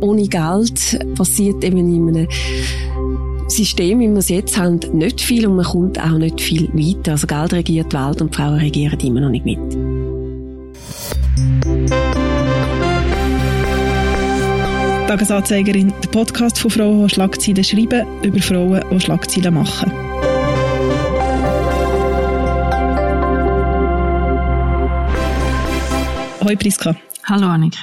ohne Geld passiert eben in einem System, wie wir es jetzt haben, nicht viel und man kommt auch nicht viel weiter. Also Geld regiert die Welt und Frauen regieren immer noch nicht mit. Tagesanzeigerin, der Podcast von Frauen, die Schlagzeilen schreiben, über Frauen, die Schlagzeilen machen. Hallo Priska. Hallo Annik.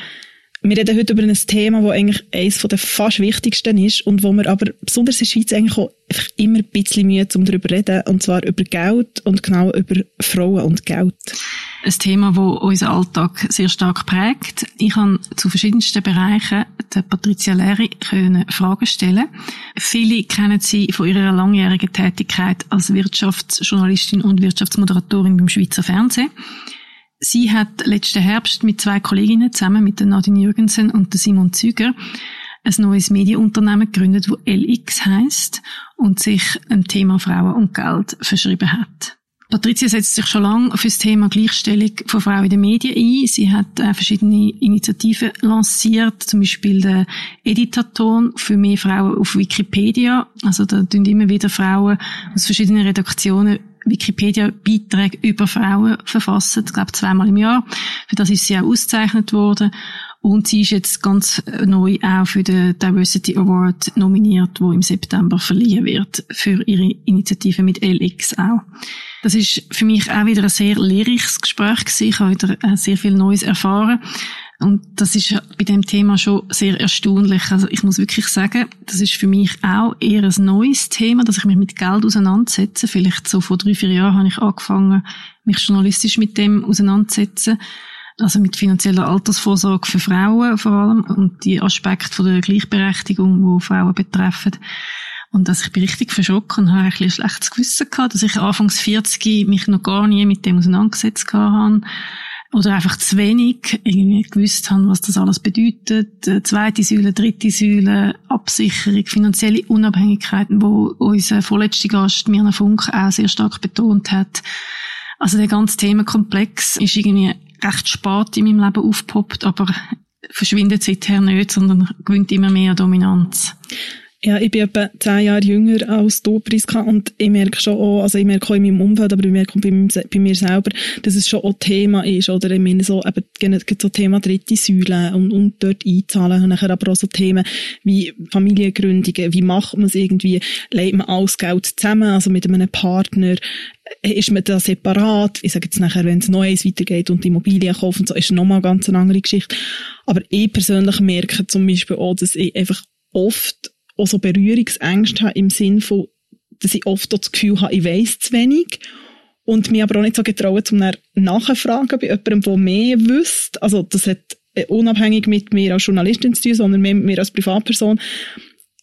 Wir reden heute über ein Thema, das eigentlich eines der fast wichtigsten ist und wo wir aber besonders in der Schweiz eigentlich auch immer ein bisschen Mühe um darüber zu reden, und zwar über Geld und genau über Frauen und Geld. Ein Thema, das unseren Alltag sehr stark prägt. Ich kann zu verschiedensten Bereichen der Patricia Leri Fragen stellen. Viele kennen sie von ihrer langjährigen Tätigkeit als Wirtschaftsjournalistin und Wirtschaftsmoderatorin beim Schweizer Fernsehen. Sie hat letzten Herbst mit zwei Kolleginnen zusammen mit Nadine Jürgensen und Simon Züger ein neues Medienunternehmen gegründet, wo LX heißt und sich dem Thema Frauen und Geld verschrieben hat. Patricia setzt sich schon lange für das Thema Gleichstellung von Frauen in den Medien ein. Sie hat äh, verschiedene Initiativen lanciert, zum Beispiel den Editaton für mehr Frauen auf Wikipedia. Also da tun immer wieder Frauen aus verschiedenen Redaktionen Wikipedia-Beiträge über Frauen verfassen, ich glaube zweimal im Jahr. Für das ist sie auch ausgezeichnet worden. Und sie ist jetzt ganz neu auch für den Diversity Award nominiert, wo im September verliehen wird, für ihre Initiative mit LX auch. Das ist für mich auch wieder ein sehr lehrreiches Gespräch gewesen. Ich habe wieder äh, sehr viel Neues erfahren. Und das ist bei dem Thema schon sehr erstaunlich. Also ich muss wirklich sagen, das ist für mich auch eher ein neues Thema, dass ich mich mit Geld auseinandersetze. Vielleicht so vor drei, vier Jahren habe ich angefangen, mich journalistisch mit dem auseinanderzusetzen. Also mit finanzieller Altersvorsorge für Frauen vor allem und die Aspekte der Gleichberechtigung, wo Frauen betreffen. Und dass ich bin richtig verschrocken und habe ein, bisschen ein schlechtes Gewissen gehabt, dass ich anfangs 40 mich noch gar nie mit dem auseinandergesetzt habe oder einfach zu wenig irgendwie gewusst haben, was das alles bedeutet. Äh, zweite Säule, dritte Säule, Absicherung, finanzielle Unabhängigkeiten, wo unser vorletzter Gast Mirna Funk auch sehr stark betont hat. Also der ganze Themenkomplex ist irgendwie recht spät in meinem Leben aufgepoppt, aber verschwindet seither nicht, sondern gewinnt immer mehr Dominanz. Ja, ich bin etwa zehn Jahre jünger als du, Priska, und ich merke schon auch, also ich merke auch in meinem Umfeld, aber ich merke auch bei, bei mir selber, dass es schon auch Thema ist, oder? Ich meine so, eben, so Thema dritte Säule und, und dort einzahlen, und nachher aber auch so Themen wie Familiengründungen, wie macht man es irgendwie, legt man alles Geld zusammen, also mit einem Partner, ist man da separat, ich sage jetzt nachher, wenn es Neues weitergeht und Immobilien kaufen, so ist nochmal ganz eine andere Geschichte. Aber ich persönlich merke zum Beispiel auch, dass ich einfach oft auch so Berührungsängste habe im Sinn von, dass ich oft das Gefühl habe, ich weiss zu wenig und mich aber auch nicht so getrauen, zum nachfragen bei jemandem, der mehr wüsste. Also das hat äh, unabhängig mit mir als Journalistin zu tun, sondern mehr mit mir als Privatperson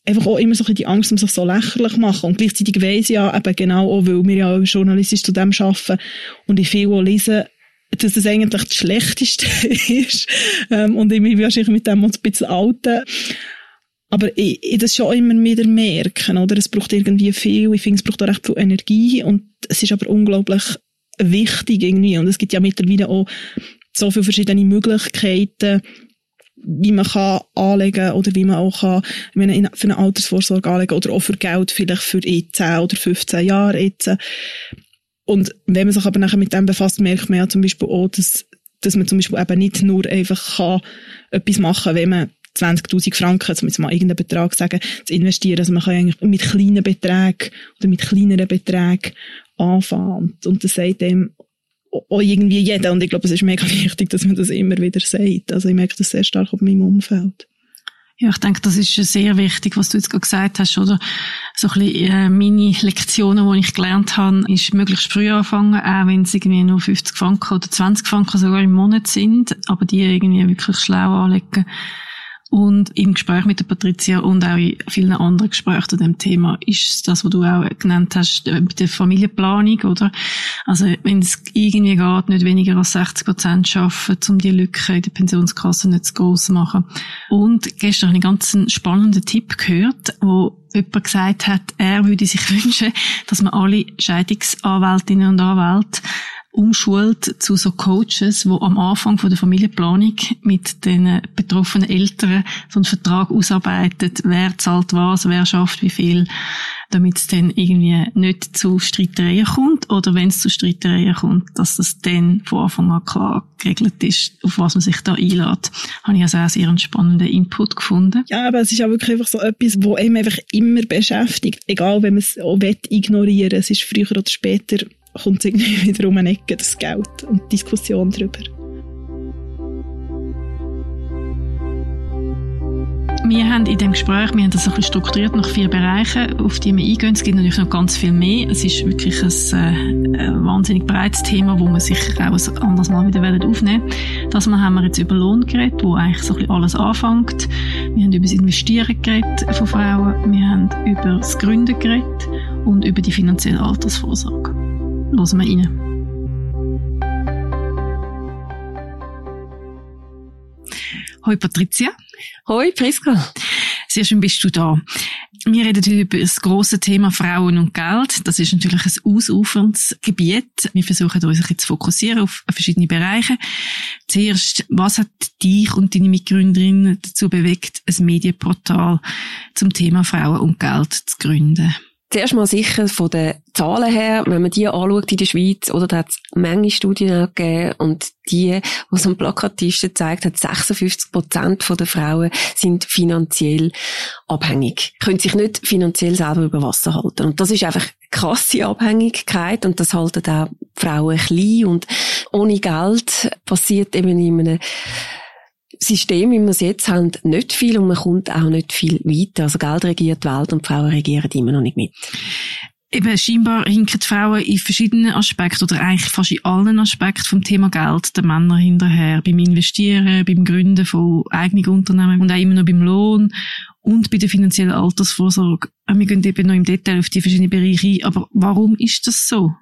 einfach auch immer so ein die Angst, um sich so lächerlich machen. Und gleichzeitig weiss ich ja eben genau auch, weil wir ja journalistisch zu dem arbeiten und ich viel auch lese, dass das eigentlich das Schlechteste ist. Ähm, und ich mich wahrscheinlich mit dem uns ein bisschen alten. Aber ich, ich das schon immer wieder merken, oder? Es braucht irgendwie viel, ich finde, es braucht auch recht viel Energie und es ist aber unglaublich wichtig irgendwie und es gibt ja mittlerweile auch so viele verschiedene Möglichkeiten, wie man kann anlegen oder wie man auch kann, meine, für eine Altersvorsorge anlegen oder auch für Geld vielleicht für 10 oder 15 Jahre jetzt. Und wenn man sich aber nachher mit dem befasst, merkt man ja zum Beispiel auch, dass, dass man zum Beispiel eben nicht nur einfach kann etwas machen, wenn man 20.000 Franken, um jetzt mal irgendeinen Betrag sagen, zu investieren. Also man kann eigentlich mit kleinen Beträgen oder mit kleineren Beträgen anfangen. Und, und das sagt dem auch irgendwie jeder. Und ich glaube, es ist mega wichtig, dass man das immer wieder sagt. Also ich merke das sehr stark auf meinem Umfeld. Ja, ich denke, das ist sehr wichtig, was du jetzt gerade gesagt hast, oder? So ein bisschen, äh, meine Lektionen, die ich gelernt habe, ist möglichst früh anfangen, auch wenn es irgendwie nur 50 Franken oder 20 Franken sogar im Monat sind, aber die irgendwie wirklich schlau anlegen und im Gespräch mit der Patricia und auch in vielen anderen Gesprächen zu dem Thema ist das, was du auch genannt hast, äh, der Familienplanung, oder? Also, wenn es irgendwie geht, nicht weniger als 60 Prozent schaffen, um die Lücke in der Pensionskasse nicht zu gross zu machen. Und gestern habe ich einen ganz spannenden Tipp gehört, wo jemand gesagt hat, er würde sich wünschen, dass man alle Scheidungsanwältinnen und Anwälte umschult zu so Coaches, wo am Anfang von der Familienplanung mit den betroffenen Eltern so einen Vertrag ausarbeitet, wer zahlt was, wer schafft wie viel, damit es dann irgendwie nicht zu Streitereien kommt oder wenn es zu Streitereien kommt, dass das dann von Anfang an klar geregelt ist, auf was man sich da einlädt. Habe ich also auch sehr einen spannenden Input gefunden. Ja, aber es ist auch wirklich einfach so etwas, wo einem einfach immer beschäftigt, egal wenn man es auch ignorieren will, es ist früher oder später kommt es irgendwie wieder um eine Ecke, das Geld und die Diskussion darüber. Wir haben in dem Gespräch, wir haben das ein bisschen strukturiert nach vier Bereichen, auf die wir eingehen. Es gibt natürlich noch ganz viel mehr. Es ist wirklich ein, äh, ein wahnsinnig breites Thema, wo man sich auch ein anderes Mal wieder aufnehmen werden. Das Mal haben wir jetzt über Lohn geredet, wo eigentlich so ein bisschen alles anfängt. Wir haben über das Investieren geredet von Frauen. Wir haben über das Gründen geredet und über die finanzielle Altersvorsorge. Hören wir rein. Hoi Patricia. Hoi Priska. Sehr schön bist du da. Wir reden heute über das große Thema Frauen und Geld. Das ist natürlich ein ausuferndes Gebiet. Wir versuchen uns ein zu fokussieren auf verschiedene Bereiche. Zuerst, was hat dich und deine Mitgründerin dazu bewegt, ein Medienportal zum Thema Frauen und Geld zu gründen? Zuerst mal sicher von den Zahlen her, wenn man die anschaut in der Schweiz, oder da hat es Menge Studien gegeben und die, es am plakativsten zeigt, hat 56 Prozent der Frauen sind finanziell abhängig, können sich nicht finanziell selber über Wasser halten. Und das ist einfach krasse Abhängigkeit und das halten auch Frauen klein und ohne Geld passiert eben in einem System, wie wir es jetzt haben, nicht viel und man kommt auch nicht viel weiter. Also Geld regiert die Welt und Frauen regieren immer noch nicht mit. Eben, scheinbar hinken die Frauen in verschiedenen Aspekten oder eigentlich fast in allen Aspekten vom Thema Geld der Männer hinterher. Beim Investieren, beim Gründen von eigenen Unternehmen und auch immer noch beim Lohn und bei der finanziellen Altersvorsorge. Wir gehen eben noch im Detail auf die verschiedenen Bereiche ein. Aber warum ist das so?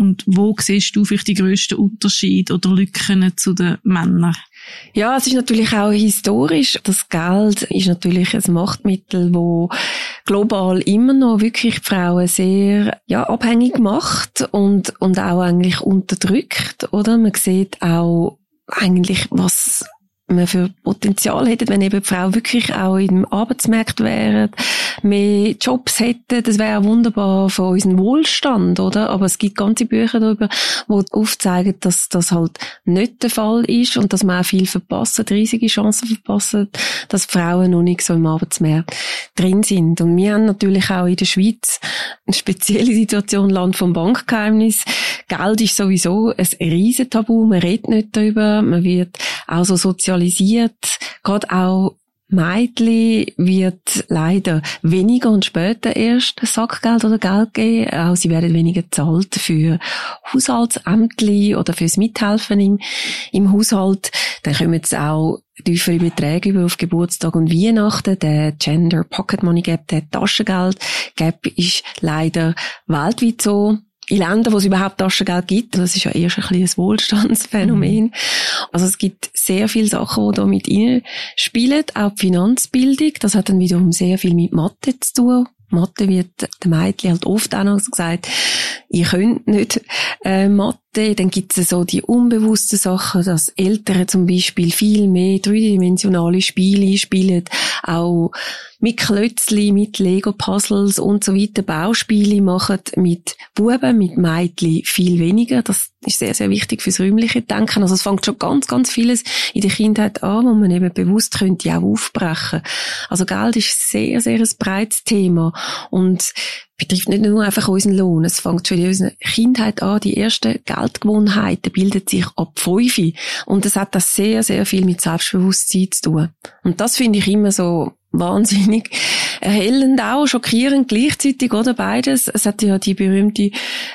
Und wo siehst du vielleicht die grössten Unterschiede oder Lücken zu den Männern? Ja, es ist natürlich auch historisch. Das Geld ist natürlich ein Machtmittel, wo global immer noch wirklich die Frauen sehr ja, abhängig macht und, und auch eigentlich unterdrückt, oder? Man sieht auch eigentlich, was man für Potenzial hätte, wenn eben die Frau wirklich auch im Arbeitsmarkt wäre, mehr Jobs hätte, das wäre wunderbar für unseren Wohlstand, oder? Aber es gibt ganze Bücher darüber, die aufzeigen, dass das halt nicht der Fall ist und dass man auch viel verpassen, riesige Chancen verpassen, dass Frauen noch nicht so im Arbeitsmarkt drin sind. Und wir haben natürlich auch in der Schweiz eine spezielle Situation, Land vom Bankgeheimnis. Geld ist sowieso ein riesen Tabu, man redet nicht darüber, man wird auch so sozialisiert, gerade auch Mädchen wird leider weniger und später erst Sackgeld oder Geld geben. Auch sie werden weniger zahlt für Haushaltsämtli oder fürs Mithelfen im, im Haushalt. Dann kommen jetzt auch tiefere Beträge über auf Geburtstag und Weihnachten. Der Gender Pocket Money Gap, der Taschengeld Gap ist leider weltweit so in Ländern, wo es überhaupt Taschengeld gibt. Das ist ja erst ein ein Wohlstandsphänomen. Mhm. Also es gibt sehr viele Sachen, die da mit spielen. Auch die Finanzbildung. Das hat dann wiederum sehr viel mit Mathe zu tun. Mathe wird den Mädchen halt oft auch noch gesagt, ihr könnt nicht äh, Mathe. Dann gibt es so die unbewussten Sachen, dass Eltern zum Beispiel viel mehr dreidimensionale Spiele spielen, auch mit Klötzli, mit Lego-Puzzles und so weiter Bauspiele machen, mit Buben, mit Mädchen viel weniger. Das ist sehr, sehr wichtig fürs räumliche Denken. Also es fängt schon ganz, ganz vieles in der Kindheit an, wo man eben bewusst könnte auch aufbrechen. Also Geld ist sehr, sehr ein breites Thema und betrifft nicht nur einfach unseren Lohn. Es fängt schon in unserer Kindheit an. Die ersten Geldgewohnheiten bilden sich ab fünf. Und es hat das sehr, sehr viel mit Selbstbewusstsein zu tun. Und das finde ich immer so wahnsinnig erhellend auch, schockierend gleichzeitig, oder beides. Es hat ja die berühmte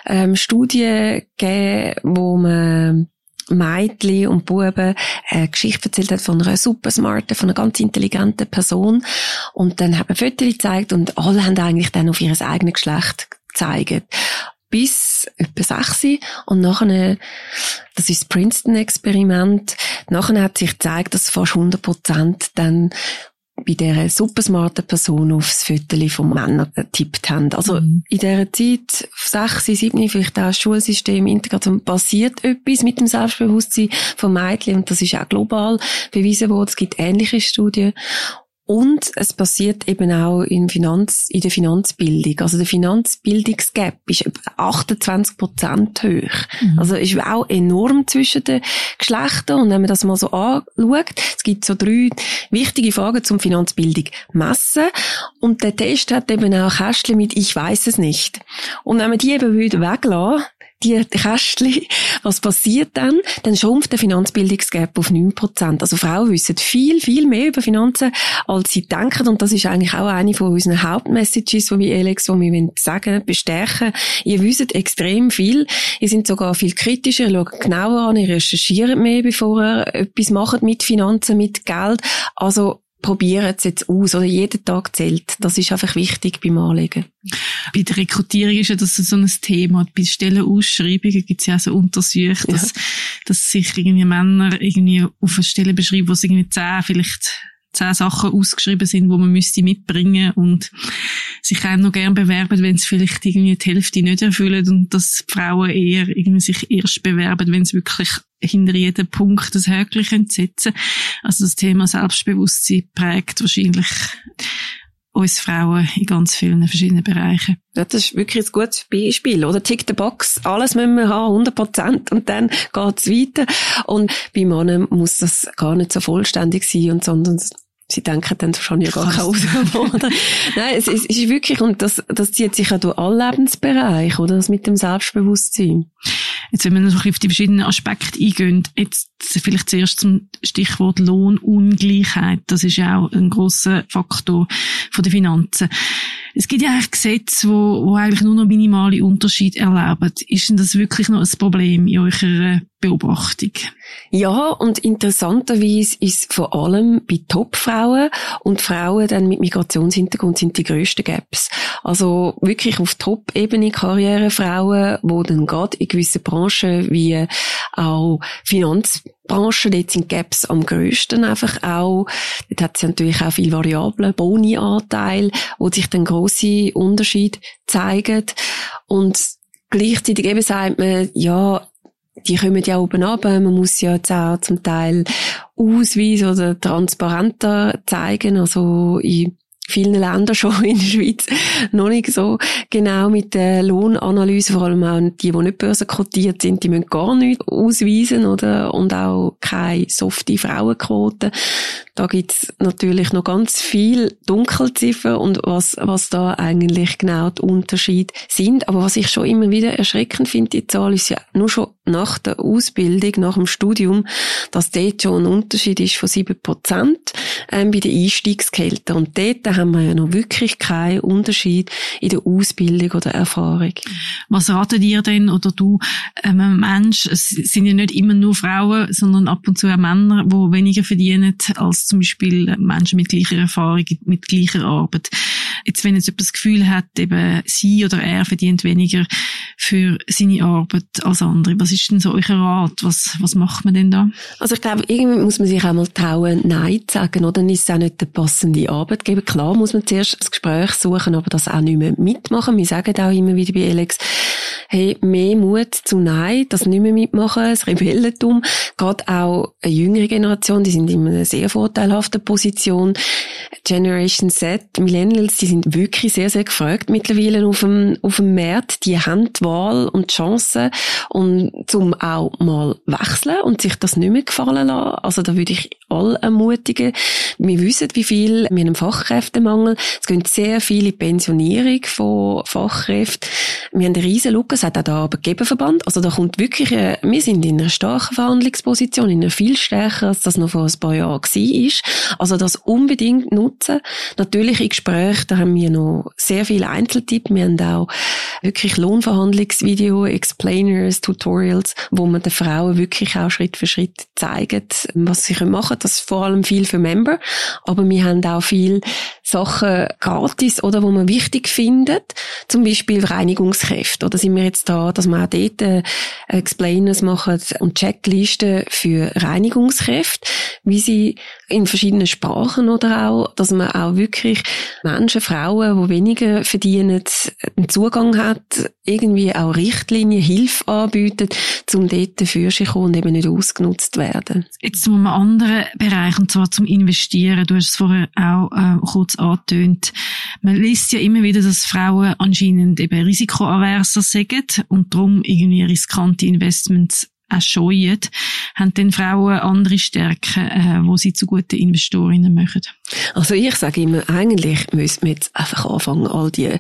ähm, Studie gegeben, wo man Mädchen und Buben eine Geschichte erzählt hat von einer super smarten, von einer ganz intelligenten Person. Und dann haben wir Fotos gezeigt und alle haben eigentlich dann auf ihr eigenes Geschlecht gezeigt. Bis etwa sechs. Und nachher, das ist das Princeton-Experiment, nachher hat sich gezeigt, dass fast 100 Prozent dann bei dieser supersmarten Person aufs Viertel von Männern getippt haben. Also mhm. in dieser Zeit, sechs, sieben, vielleicht auch das Schulsystem, Integration, passiert etwas mit dem Selbstbewusstsein von Mädchen und das ist auch global bewiesen worden. Es gibt ähnliche Studien. Und es passiert eben auch in, Finanz, in der Finanzbildung. Also der Finanzbildungsgap ist 28 Prozent hoch. Mhm. Also ist auch enorm zwischen den Geschlechtern. Und wenn man das mal so anschaut, es gibt so drei wichtige Fragen zum Finanzbildung messen. Und der Test hat eben auch Kästchen mit Ich weiß es nicht. Und wenn man die eben weglassen die Kästchen, was passiert dann? Dann schrumpft der Finanzbildungsgap auf 9%. Also Frauen wissen viel, viel mehr über Finanzen, als sie denken. Und das ist eigentlich auch eine von unseren Hauptmessages, die wir, Alex, die wir sagen, bestärken. Ihr wisst extrem viel. Ihr seid sogar viel kritischer, schaut genauer an, ihr recherchiert mehr, bevor ihr etwas macht mit Finanzen, mit Geld. Also probieren es jetzt aus oder jeden Tag zählt. Das ist einfach wichtig beim Anlegen. Bei der Rekrutierung ist ja das so ein Thema. Bei Stellenausschreibungen gibt es ja so Untersuchungen, dass, ja. dass sich irgendwie Männer irgendwie auf eine Stelle beschreiben, wo sie irgendwie zehn, vielleicht zehn Sachen ausgeschrieben sind, wo man müsste mitbringen und sich auch noch gern bewerben, wenn sie vielleicht irgendwie die Hälfte nicht erfüllen und dass Frauen eher irgendwie sich erst bewerben, wenn sie wirklich hinter jedem Punkt das Häkchen setzen Also das Thema Selbstbewusstsein prägt wahrscheinlich uns Frauen in ganz vielen verschiedenen Bereichen. Ja, das ist wirklich ein gutes Beispiel, oder? Tick the Box, alles müssen wir haben, 100 Prozent, und dann geht's weiter. Und bei Männern muss das gar nicht so vollständig sein, und sondern Sie denken dann schon ja gar keine Ausgabe, Nein, es, es, ist wirklich, und das, das zieht sich ja durch alle Lebensbereiche, oder? Das mit dem Selbstbewusstsein. Jetzt, wenn wir noch auf die verschiedenen Aspekte eingehen, jetzt vielleicht zuerst zum Stichwort Lohnungleichheit. Das ist ja auch ein großer Faktor von den Finanzen. Es gibt ja eigentlich Gesetze, wo, wo eigentlich nur noch minimale Unterschiede erlauben. Ist denn das wirklich noch ein Problem in eurer Beobachtung? Ja, und interessanterweise ist vor allem bei Topfrauen und Frauen dann mit Migrationshintergrund sind die grössten Gaps. Also wirklich auf Top-Ebene Karrierefrauen, wo dann gerade in gewissen Branchen wie auch Finanz Branchen, dort sind Gaps am grössten einfach auch. Dort hat es natürlich auch viel Variablen, Boni-Anteil, wo sich dann grosse Unterschiede zeigen. Und gleichzeitig eben sagt man, ja, die kommen ja oben ab. Man muss ja jetzt auch zum Teil Ausweis oder transparenter zeigen. Also in vielen Ländern schon in der Schweiz noch nicht so genau mit der Lohnanalyse, vor allem auch die, die nicht börsenkotiert sind, die müssen gar nichts ausweisen, oder? Und auch keine softe Frauenquote. Da gibt's natürlich noch ganz viel Dunkelziffer und was, was da eigentlich genau die Unterschiede sind. Aber was ich schon immer wieder erschreckend finde, die Zahl ist ja nur schon nach der Ausbildung, nach dem Studium, dass dort schon ein Unterschied ist von sieben Prozent ähm, bei den Einstiegsgehältern. Und dort haben wir ja noch wirklich keinen Unterschied in der Ausbildung oder Erfahrung. Was ratet ihr denn oder du, ähm, Mensch, es sind ja nicht immer nur Frauen, sondern ab und zu auch Männer, die weniger verdienen als zum Beispiel Menschen mit gleicher Erfahrung, mit gleicher Arbeit. Jetzt, wenn jetzt jemand das Gefühl hat, eben sie oder er verdient weniger für seine Arbeit als andere, was ist denn so euer Rat? Was, was macht man denn da? Also ich glaube, irgendwie muss man sich auch mal trauen, Nein zu sagen, oder? Dann ist es auch nicht der passende Arbeitgeber. Klar muss man zuerst das Gespräch suchen, aber das auch nicht mehr mitmachen. Wir sagen auch immer wieder bei Alex, hey, mehr Mut zu Nein, das nicht mehr mitmachen, das Rebellentum. Gerade auch eine jüngere Generation, die sind in einer sehr vorteilhaften Position. Generation Z, Millennials, die sind wirklich sehr, sehr gefragt mittlerweile auf dem, auf dem Markt. Die haben die Wahl und die Chance, und zum auch mal wechseln und sich das nicht mehr gefallen lassen. Also da würde ich alle ermutigen. Wir wissen, wie viel wir haben einen Fachkräftemangel. Es gehen sehr viele Pensionierung von Fachkräften. Wir haben eine riesen Lücke, es hat auch der Arbeitgeberverband. Also da kommt wirklich, eine, wir sind in einer starken Verhandlungsposition, in einer viel stärker, als das noch vor ein paar Jahren war. Also das unbedingt nutzen. Natürlich in Gesprächen, da haben wir noch sehr viele Einzeltipps. Wir haben auch wirklich Lohnverhandlungsvideo, Explainers, Tutorials, wo man den Frauen wirklich auch Schritt für Schritt zeigen, was sie machen können. Das ist vor allem viel für Member, aber wir haben auch viel Sachen gratis oder wo man wichtig findet. Zum Beispiel Reinigungskräfte. Oder sind wir jetzt da, dass wir auch dort äh, Explainers machen und Checklisten für Reinigungskräfte, wie sie in verschiedenen Sprachen oder auch, dass man auch wirklich Menschen, Frauen, die weniger verdienen, einen Zugang hat, irgendwie auch Richtlinien, Hilfe anbietet, um dort dafür zu kommen und eben nicht ausgenutzt werden. Jetzt zu einem anderen Bereich, und zwar zum Investieren. Du hast es vorher auch äh, kurz angetönt. Man liest ja immer wieder, dass Frauen anscheinend eben risikoaverser sind und darum irgendwie riskante Investments auch scheuen, haben dann Frauen andere Stärken, äh, wo sie zu guten Investorinnen machen? Also ich sage immer, eigentlich müssen wir jetzt einfach anfangen, all die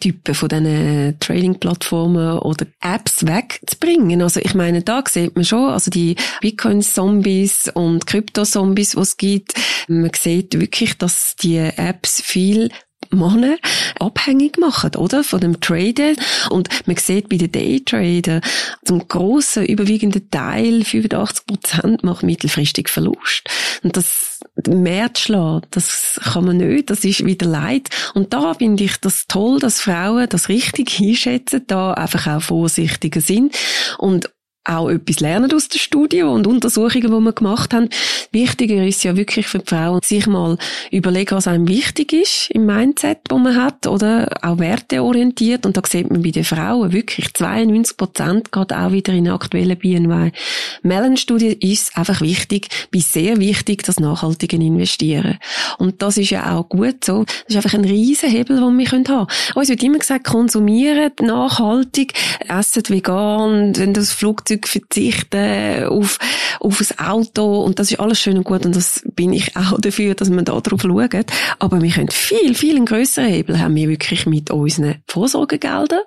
Typen von diesen Trading-Plattformen oder Apps wegzubringen. Also ich meine, da sieht man schon, also die Bitcoin-Zombies und Krypto-Zombies, die es gibt, man sieht wirklich, dass die Apps viel Männer abhängig machen, oder? Von dem Traden. Und man sieht bei den Daytrader, zum grossen, überwiegenden Teil, 85 Prozent, macht mittelfristig Verlust. Und das mehr zu schlagen, das kann man nicht, das ist wieder Leid. Und da finde ich das toll, dass Frauen das richtig einschätzen, da einfach auch vorsichtiger sind und auch etwas lernen aus der Studie und Untersuchungen, die wir gemacht haben. Wichtiger ist ja wirklich für die Frauen, sich mal überlegen, was einem wichtig ist im Mindset, wo man hat, oder auch werteorientiert. Und da sieht man bei den Frauen wirklich 92 Prozent, gerade auch wieder in der aktuellen BNY Mellon-Studie, ist einfach wichtig, bis sehr wichtig, das nachhaltige Investieren. Und das ist ja auch gut so. Das ist einfach ein riesen Hebel, den wir haben können. Uns wird immer gesagt, konsumieren nachhaltig, essen vegan, wenn das Flugzeug Flugzeug verzichten, auf, auf ein Auto und das ist alles schön und gut und das bin ich auch dafür, dass man da drauf schaut. Aber wir können viel, viel einen grösseren Hebel haben wir wirklich mit unseren Vorsorgegeldern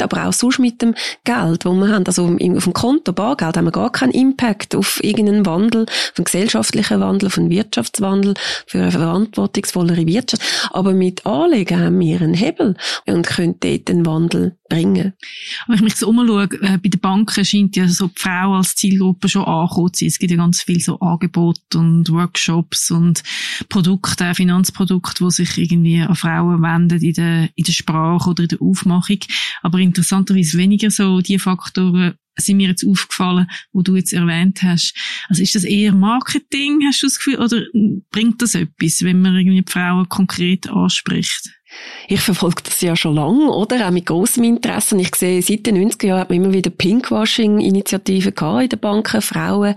aber auch sonst mit dem Geld, das wir haben. Also auf dem Konto, Bargeld, haben wir gar keinen Impact auf irgendeinen Wandel, auf einen gesellschaftlichen Wandel, auf einen Wirtschaftswandel, für eine verantwortungsvollere Wirtschaft. Aber mit Anlegen haben wir einen Hebel und können dort einen Wandel bringen. Wenn ich mich so umschaue, äh, bei den Banken scheint ja so die Frau als Zielgruppe schon angekommen zu sein. Es gibt ja ganz viel so Angebote und Workshops und Produkte, Finanzprodukte, die sich irgendwie an Frauen wenden in der, in der Sprache oder in der Aufmachung. Aber interessanterweise weniger so die Faktoren, sind mir jetzt aufgefallen, wo du jetzt erwähnt hast. Also ist das eher Marketing, hast du das Gefühl, oder bringt das etwas, wenn man irgendwie die Frauen konkret anspricht? Ich verfolge das ja schon lange, oder? Auch mit großem Interesse. Und ich sehe, seit den 90er Jahren hat man immer wieder Pinkwashing-Initiativen gehabt in den Banken, Frauen,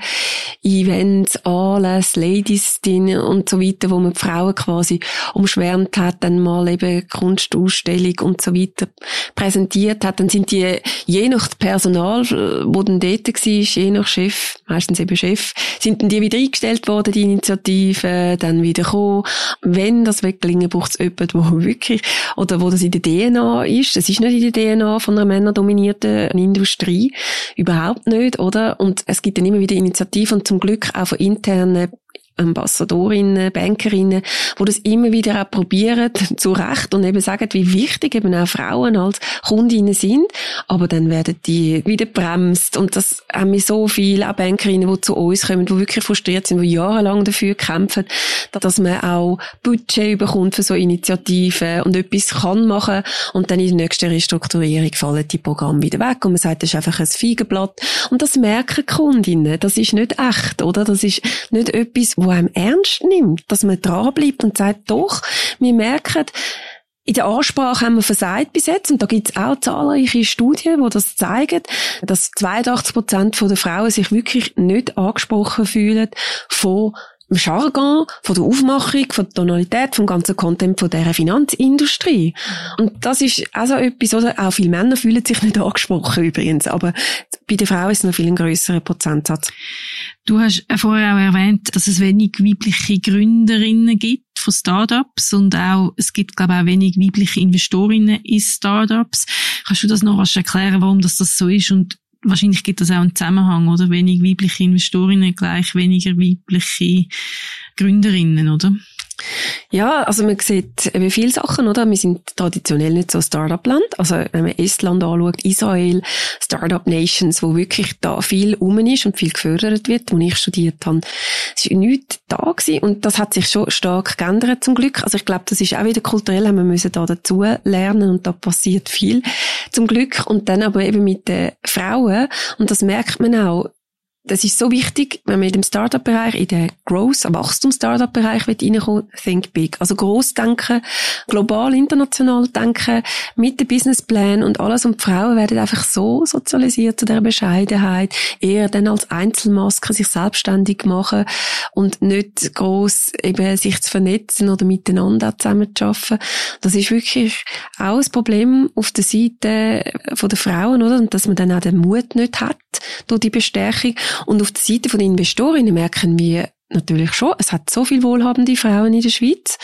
Events, Anlässe, Ladies und so weiter, wo man die Frauen quasi umschwärmt hat, dann mal eben Kunstausstellung und so weiter präsentiert hat. Dann sind die, je nach Personal, wo dann dort war, je nach Chef, meistens eben Chef, sind dann die wieder eingestellt worden, die Initiativen, dann wieder gekommen. Wenn das weggelingen, braucht es jemanden, der wirklich wirklich, oder wo das in der DNA ist. Das ist nicht in der DNA von einer männerdominierten Industrie. Überhaupt nicht, oder? Und es gibt dann immer wieder Initiativen und zum Glück auch von internen Ambassadorinnen, Bankerinnen, wo das immer wieder auch probieren, zu Recht und eben sagen, wie wichtig eben auch Frauen als Kundinnen sind, aber dann werden die wieder bremst und das haben wir so viele auch Bankerinnen, die zu uns kommen, die wirklich frustriert sind, die jahrelang dafür kämpfen, dass man auch Budget bekommt für so Initiativen und etwas kann machen. Und dann in der nächsten Restrukturierung fallen die Programme wieder weg und man sagt, das ist einfach ein Feigenblatt. Und das merken Kundinnen, das ist nicht echt, oder? Das ist nicht etwas, wo einem ernst nimmt, dass man dranbleibt und sagt, doch, wir merken, in der Ansprache haben wir versagt bis jetzt. Und da gibt es auch zahlreiche Studien, die das zeigen, dass 82 Prozent der Frauen sich wirklich nicht angesprochen fühlen von dem Jargon, von der Aufmachung, von der Tonalität, vom ganzen Content von dieser Finanzindustrie. Und das ist also etwas, oder? Auch viele Männer fühlen sich nicht angesprochen übrigens, aber bei den Frauen ist es noch viel ein grösserer Prozentsatz. Du hast vorher auch erwähnt, dass es wenig weibliche Gründerinnen gibt von Startups und auch, es gibt, glaube ich, auch wenig weibliche Investorinnen in Startups. Kannst du das noch erklären, warum das, das so ist und wahrscheinlich gibt es auch einen Zusammenhang, oder? Wenig weibliche Investorinnen gleich weniger weibliche Gründerinnen, oder? Ja, also man sieht eben viele Sachen, oder? Wir sind traditionell nicht so Startup-Land. Also wenn man Estland anschaut, Israel, Startup-Nations, wo wirklich da viel rum ist und viel gefördert wird, wo ich studiert habe, es ist nichts da gewesen. Und das hat sich schon stark geändert zum Glück. Also ich glaube, das ist auch wieder kulturell, haben wir müssen da dazu lernen und da passiert viel zum Glück. Und dann aber eben mit den Frauen, und das merkt man auch, das ist so wichtig, wenn man in dem Startup-Bereich, in den Growth, Wachstum-Startup-Bereich reinkommen think big. Also gross denken, global, international denken, mit dem Businessplan und alles. Und die Frauen werden einfach so sozialisiert zu dieser Bescheidenheit, eher dann als Einzelmaske sich selbstständig machen und nicht gross eben sich zu vernetzen oder miteinander zusammen zu arbeiten. Das ist wirklich auch ein Problem auf der Seite der Frauen, oder? Und dass man dann auch den Mut nicht hat durch die Bestärkung. Und auf der Seite von Investorinnen merken wir natürlich schon, es hat so viele wohlhabende Frauen in der Schweiz,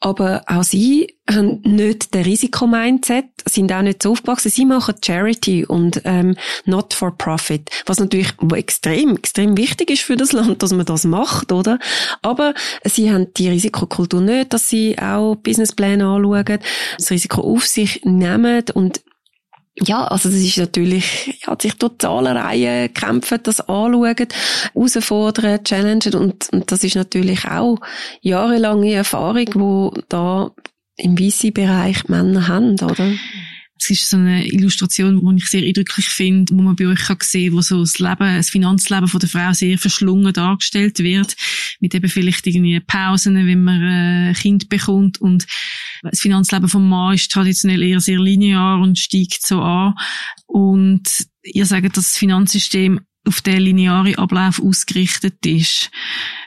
aber auch sie haben nicht den Risikomindset, sind auch nicht so aufgewachsen. Sie machen Charity und ähm, not for profit, was natürlich extrem, extrem wichtig ist für das Land, dass man das macht, oder? Aber sie haben die Risikokultur nicht, dass sie auch Businesspläne anschauen, das Risiko auf sich nehmen und ja, also das ist natürlich, ja, sich durch Zahlenreihen kämpfen, das anschauen, herausfordern, challengen und, und das ist natürlich auch jahrelange Erfahrung, wo da im VC-Bereich Männer haben, oder? Es ist so eine Illustration, die ich sehr eindrücklich finde, wo man bei euch kann sehen, wo so das Leben, das Finanzleben von der Frau sehr verschlungen dargestellt wird, mit eben vielleicht irgendwie Pausen, wenn man ein äh, Kind bekommt. Und das Finanzleben vom Mann ist traditionell eher sehr linear und steigt so an. Und ihr sagt, dass das Finanzsystem auf den linearen Ablauf ausgerichtet ist.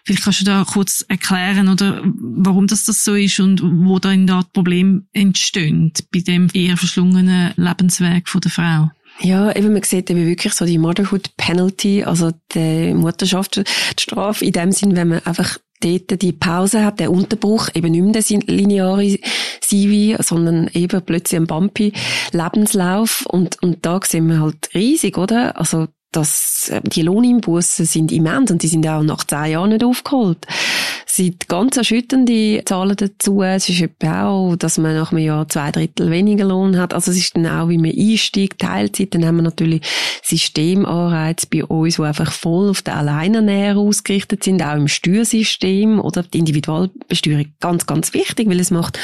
Vielleicht kannst du da kurz erklären, oder, warum das, das so ist und wo da in der Problem entstehen bei dem eher verschlungenen Lebensweg von der Frau. Ja, eben, man sieht eben wirklich so die Motherhood Penalty, also die Mutterschaftsstrafe in dem Sinn, wenn man einfach dort die Pause hat, der Unterbruch, eben nicht mehr der lineare CV, sondern eben plötzlich ein bumpy Lebenslauf und, und da sehen wir halt riesig, oder? Also dass äh, die Lohnimbussen sind immens und die sind auch nach zehn Jahren nicht aufgeholt sind ganz erschütternde Zahlen dazu. Es ist etwa auch, dass man nach einem Jahr zwei Drittel weniger Lohn hat. Also es ist dann auch, wie man einsteigt, Teilzeit. Dann haben wir natürlich Systemanreize bei uns, die einfach voll auf den Alleinernährer ausgerichtet sind, auch im Steuersystem oder die Individualbesteuerung. Ganz, ganz wichtig, weil es macht,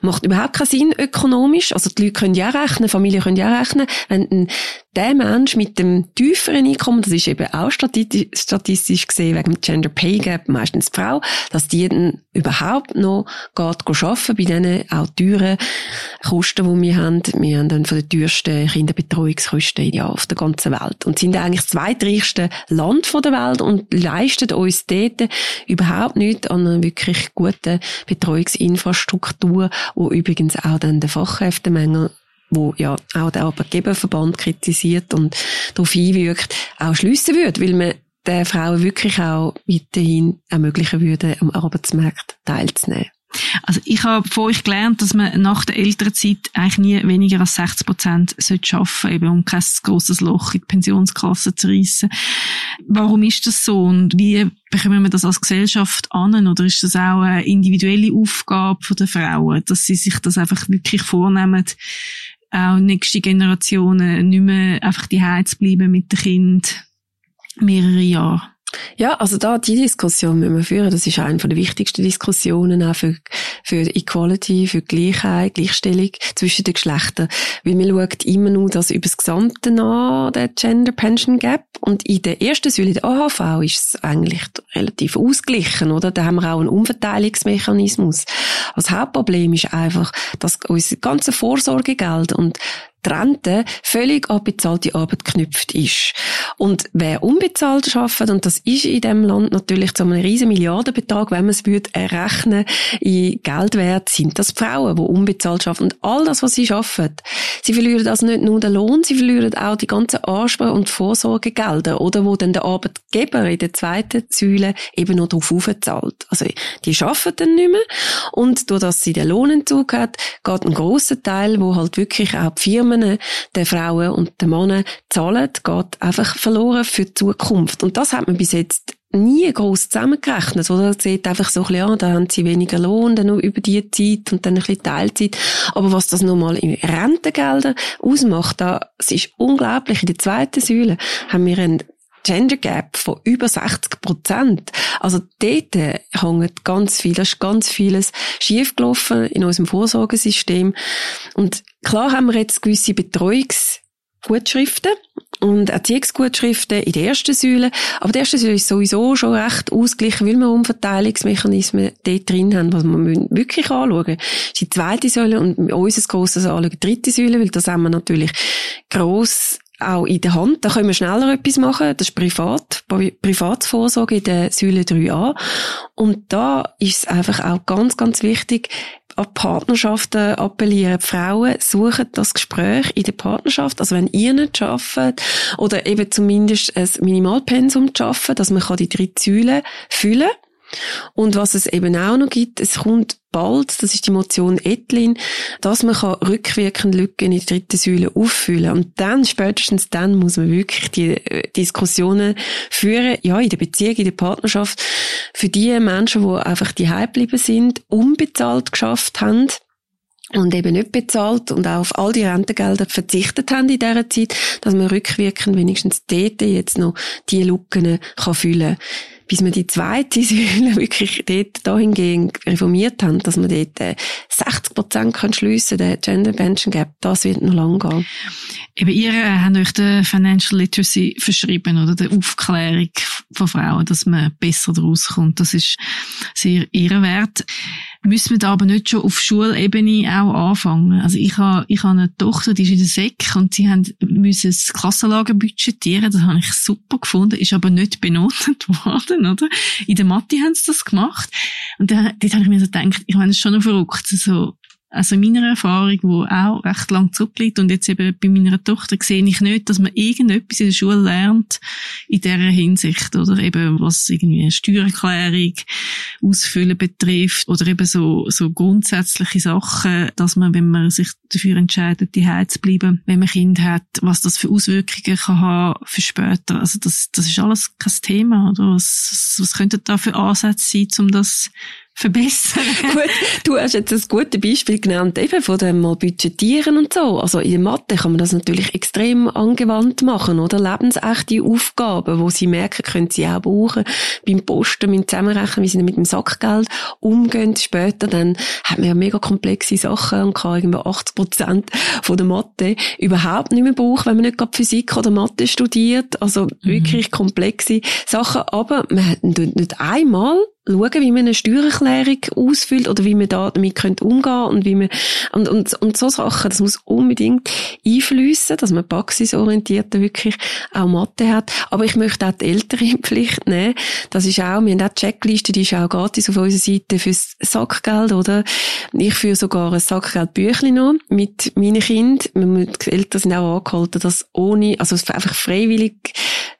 macht überhaupt keinen Sinn ökonomisch. Also die Leute können ja rechnen, Familien können ja rechnen, wenn der Mensch mit dem tieferen Einkommen, das ist eben auch statistisch gesehen wegen dem Gender Pay Gap, meistens die Frau, dass die dann überhaupt noch geht arbeiten bei diesen auch teuren Kosten, die wir haben. Wir haben dann von den teuersten Kinderbetreuungskosten ja, auf der ganzen Welt und sind eigentlich das zweitreichste Land der Welt und leisten uns dort überhaupt nicht an einer wirklich guten Betreuungsinfrastruktur, wo übrigens auch dann der Fachkräftemangel wo ja auch der Arbeitgeberverband kritisiert und darauf hinwirkt, auch schliessen würde, weil man den Frauen wirklich auch weiterhin ermöglichen würde, am Arbeitsmarkt teilzunehmen. Also ich habe von euch gelernt, dass man nach der Elternzeit eigentlich nie weniger als 60 Prozent arbeiten sollte, eben um kein grosses Loch in die Pensionskasse zu reissen. Warum ist das so und wie bekommen wir das als Gesellschaft an? Oder ist das auch eine individuelle Aufgabe der Frauen, dass sie sich das einfach wirklich vornehmen, auch nächste Generationen nicht mehr einfach die zu bleiben mit dem Kind mehrere Jahre. Ja, also da die Diskussion müssen wir führen. Das ist eine der wichtigsten Diskussionen auch für, für Equality, für Gleichheit, Gleichstellung zwischen den Geschlechtern. Weil man schaut immer nur das über das Gesamte an, der Gender Pension Gap. Und in der ersten Säule, der AHV, ist es eigentlich relativ ausgeglichen, oder? Da haben wir auch einen Umverteilungsmechanismus. Das Hauptproblem ist einfach, dass unser ganze Vorsorgegeld und die Rente völlig an bezahlte Arbeit geknüpft ist. Und wer unbezahlt arbeitet, und das ist in dem Land natürlich zu einem riesen Milliardenbetrag, wenn man es würde errechnen in Geldwert, sind das Frauen, die unbezahlt arbeiten. Und all das, was sie arbeiten, sie verlieren also nicht nur den Lohn, sie verlieren auch die ganzen Ansprache- und Vorsorgegelder, oder wo dann der Arbeitgeber in der zweiten Säule eben noch darauf aufzahlt. Also, die arbeiten dann nicht mehr. Und durch dass sie den Lohnentzug hat, geht ein grosser Teil, wo halt wirklich auch die Firmen Firmen den Frauen und den Männern zahlen, geht einfach verloren für die Zukunft. Und das hat man bis jetzt nie groß zusammengerechnet, oder? Sieht einfach so ein bisschen an, da haben sie weniger Lohn, dann nur über die Zeit und dann ein bisschen Teilzeit. Aber was das nochmal in Rentengelder ausmacht, da, es ist unglaublich. In der zweiten Säule haben wir einen Gender Gap von über 60 Prozent. Also dort hängt ganz viel, da ist ganz vieles schiefgelaufen in unserem Vorsorgesystem. Und klar haben wir jetzt gewisse Betreuungsgutschriften und Erziehungsgutschriften in der ersten Säule. Aber die erste Säule ist sowieso schon recht ausgeglichen, weil wir Umverteilungsmechanismen dort drin haben, was wir wirklich anschauen müssen. Das ist die zweite Säule und unser grosses Anschauen die dritte Säule, weil das haben wir natürlich gross auch in der Hand. Da können wir schneller etwas machen. Das ist privat, Privatsvorsorge in der Säule 3a. Und da ist es einfach auch ganz, ganz wichtig, an Partnerschaften appellieren. Die Frauen suchen das Gespräch in der Partnerschaft. Also wenn ihr nicht arbeitet oder eben zumindest ein Minimalpensum schaffen, dass man die drei Säulen füllen kann. Und was es eben auch noch gibt, es kommt bald, das ist die Motion Etlin, dass man kann rückwirkend Lücken in der dritten Säule auffüllen. Und dann, spätestens dann, muss man wirklich die äh, Diskussionen führen, ja, in der Beziehung, in der Partnerschaft, für die Menschen, die einfach die geblieben sind, unbezahlt geschafft haben, und eben nicht bezahlt und auch auf all die Rentengelder verzichtet haben in dieser Zeit, dass man rückwirkend wenigstens dort jetzt noch die Lücken kann füllen. kann bis wir die zweite Säule wirklich dort dahingehend reformiert haben, dass wir dort äh, 60 Prozent können schliessen, der Gender Pension Gap, das wird noch lang gehen. Eben, ihr äh, habt euch die Financial Literacy verschrieben, oder? Die Aufklärung von Frauen, dass man besser daraus kommt. Das ist sehr ehrenwert müssen wir da aber nicht schon auf Schulebene auch anfangen. Also ich habe, ich habe eine Tochter, die ist in der Sek und sie haben müssen das Klassenlager budgetieren. Das habe ich super gefunden, ist aber nicht benotet worden, oder? In der Mathe haben sie das gemacht. Und dann, dort habe ich mir so gedacht, ich meine, das ist schon noch verrückt. So, also in meiner Erfahrung, die auch recht lang zurückliegt und jetzt eben bei meiner Tochter sehe ich nicht, dass man irgendetwas in der Schule lernt in dieser Hinsicht oder eben was irgendwie Steuererklärung ausfüllen betrifft oder eben so, so grundsätzliche Sachen, dass man, wenn man sich dafür entscheidet, die zu bleiben, wenn man Kind hat, was das für Auswirkungen kann haben für später. Also das, das ist alles kein Thema, oder? Was, was könnte da für Ansätze sein, um das verbessern. Gut, du hast jetzt ein gutes Beispiel genannt, eben von dem mal budgetieren und so. Also in der Mathe kann man das natürlich extrem angewandt machen, oder? Lebensechte Aufgaben, wo sie merken, können sie auch brauchen. Beim Posten, mit Zusammenrechnen, wie sie mit dem Sackgeld umgehen später, dann hat man ja mega komplexe Sachen und kann irgendwie 80 Prozent von der Mathe überhaupt nicht mehr brauchen, wenn man nicht gerade Physik oder Mathe studiert. Also mhm. wirklich komplexe Sachen. Aber man hat nicht einmal schauen, wie man eine Steuererklärung ausfüllt oder wie man da damit könnte umgehen und wie man und, und, und so Sachen, das muss unbedingt einflüssen, dass man praxisorientiert wirklich auch Mathe hat. Aber ich möchte auch die Eltern in Pflicht nehmen. Das ist auch, wir haben auch die Checkliste, die ist auch gratis auf unserer Seite fürs Sackgeld, oder? Ich führe sogar ein Sackgeldbüchlein noch mit meinen Kindern. Die Eltern sind auch angehalten, dass ohne, also einfach freiwillig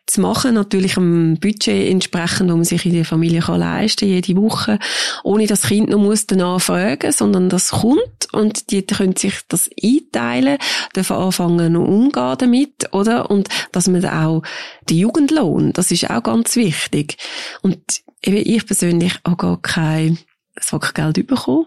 zu machen, natürlich einem Budget entsprechend, wo man sich in der Familie kann leisten jede Woche, ohne dass das Kind noch muss danach fragen, sondern das kommt und die können sich das einteilen, dürfen anfangen umgehen damit, oder? Und dass man auch den Jugendlohn, das ist auch ganz wichtig. Und ich persönlich auch gar kein Sackgeld bekommen.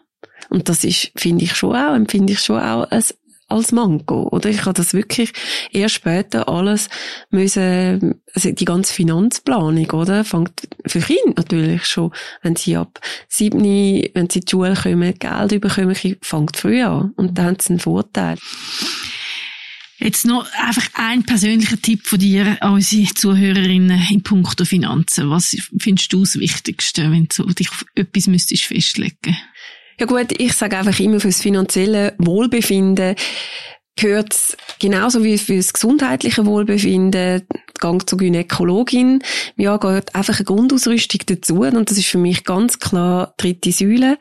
Und das ist, finde ich schon auch, empfinde ich schon auch als als Manko, oder? Ich habe das wirklich erst später alles müssen, also die ganze Finanzplanung, oder? Fängt für Kinder natürlich schon, wenn sie ab sieben, wenn sie in die Schule kommen, Geld bekommen, fängt früh an. Und dann haben sie einen Vorteil. Jetzt noch einfach ein persönlicher Tipp von dir an unsere Zuhörerinnen in puncto Finanzen. Was findest du das Wichtigste, wenn du dich auf etwas müsstest festlegen? Ja gut, ich sage einfach immer fürs finanzielle Wohlbefinden gehört genauso wie fürs gesundheitliche Wohlbefinden Gang zur Gynäkologin. Ja, gehört einfach eine Grundausrüstung dazu. Und das ist für mich ganz klar dritte Säule,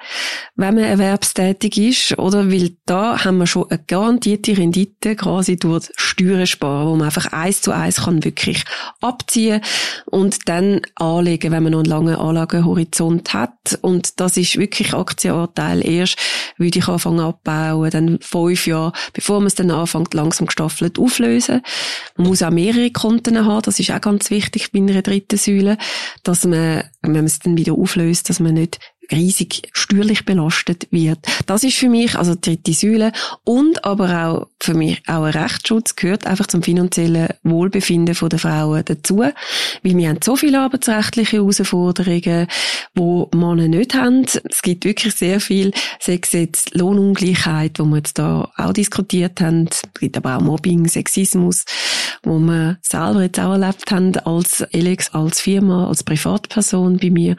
wenn man erwerbstätig ist, oder? Weil da haben wir schon eine garantierte Rendite quasi durch Steuern sparen, wo man einfach eins zu eins kann wirklich abziehen und dann anlegen, wenn man noch einen langen Anlagehorizont hat. Und das ist wirklich Aktienanteil erst, würde ich anfangen abbauen, dann fünf Jahre, bevor man es dann anfängt, langsam gestaffelt auflösen. Man muss auch mehrere Konten haben haben. Das ist auch ganz wichtig bei einer dritten Säule, dass man, wenn man es dann wieder auflöst, dass man nicht riesig steuerlich belastet wird. Das ist für mich also die dritte Säule und aber auch für mich auch ein Rechtsschutz gehört einfach zum finanziellen Wohlbefinden der Frauen dazu, weil wir haben so viele arbeitsrechtliche Herausforderungen, wo Männer nicht haben. Es gibt wirklich sehr viel, sei es jetzt Lohnungleichheit, wo wir jetzt da auch diskutiert haben, es gibt aber auch Mobbing, Sexismus, wo wir selber jetzt auch erlebt haben als Elex, als Firma, als Privatperson bei mir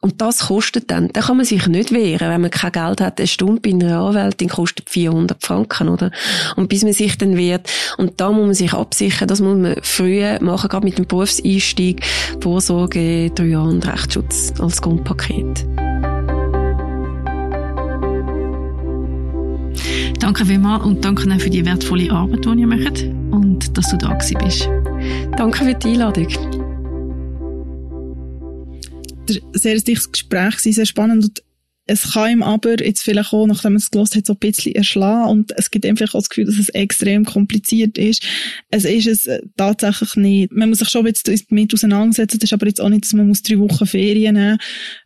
und das kostet dann da kann man sich nicht wehren, wenn man kein Geld hat. Eine Stunde bei einer Anwältin kostet 400 Franken, oder? Und bis man sich dann wehrt. Und da muss man sich absichern, das muss man früher machen, gerade mit dem Berufseinstieg, Vorsorge, drei Jahre und Rechtsschutz als Grundpaket. Danke vielmals und danke auch für die wertvolle Arbeit, die ihr macht und dass du da bist. Danke für die Einladung sehr dichtes Gespräch sehr spannend und es kann ihm aber jetzt vielleicht auch, nachdem man es gelost hat, so ein bisschen erschlagen und es gibt einfach auch das Gefühl, dass es extrem kompliziert ist. Es ist es äh, tatsächlich nicht. Man muss sich schon jetzt damit auseinandersetzen, das ist aber jetzt auch nicht, dass man muss drei Wochen Ferien nehmen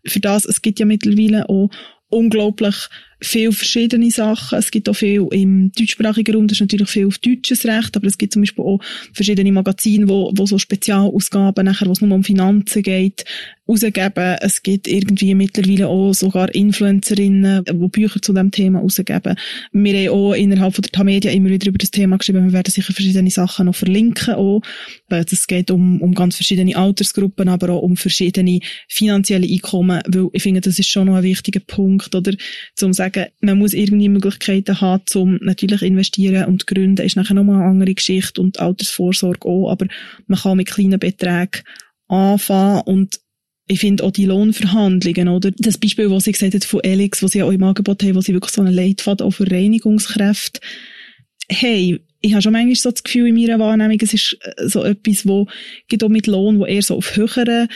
Für das, es gibt ja mittlerweile auch unglaublich viele verschiedene Sachen. Es gibt auch viel im deutschsprachigen Raum, das ist natürlich viel auf deutsches Recht, aber es gibt zum Beispiel auch verschiedene Magazine, wo, wo so Spezialausgaben nachher, wo es nur um Finanzen geht, rausgeben. Es gibt irgendwie mittlerweile auch sogar Influencerinnen, die Bücher zu dem Thema rausgeben. Wir haben auch innerhalb von der Tamedia immer wieder über das Thema geschrieben. Wir werden sicher verschiedene Sachen noch verlinken auch. Es geht um, um ganz verschiedene Altersgruppen, aber auch um verschiedene finanzielle Einkommen, weil ich finde, das ist schon noch ein wichtiger Punkt, oder? Zum sagen, man muss irgendwie Möglichkeiten haben, zum natürlich investieren und gründen, ist nachher nochmal eine andere Geschichte und Altersvorsorge auch, aber man kann mit kleinen Beträgen anfangen und ich finde auch die Lohnverhandlungen, oder? Das Beispiel, was sie gesagt hat von Elix, was sie auch im Angebot haben, wo sie wirklich so einen Leitfaden auch für Reinigungskräfte hey, ich habe schon manchmal so das Gefühl in meiner Wahrnehmung, es ist äh, so etwas, wo geht auch mit Lohn, wo eher so auf höheren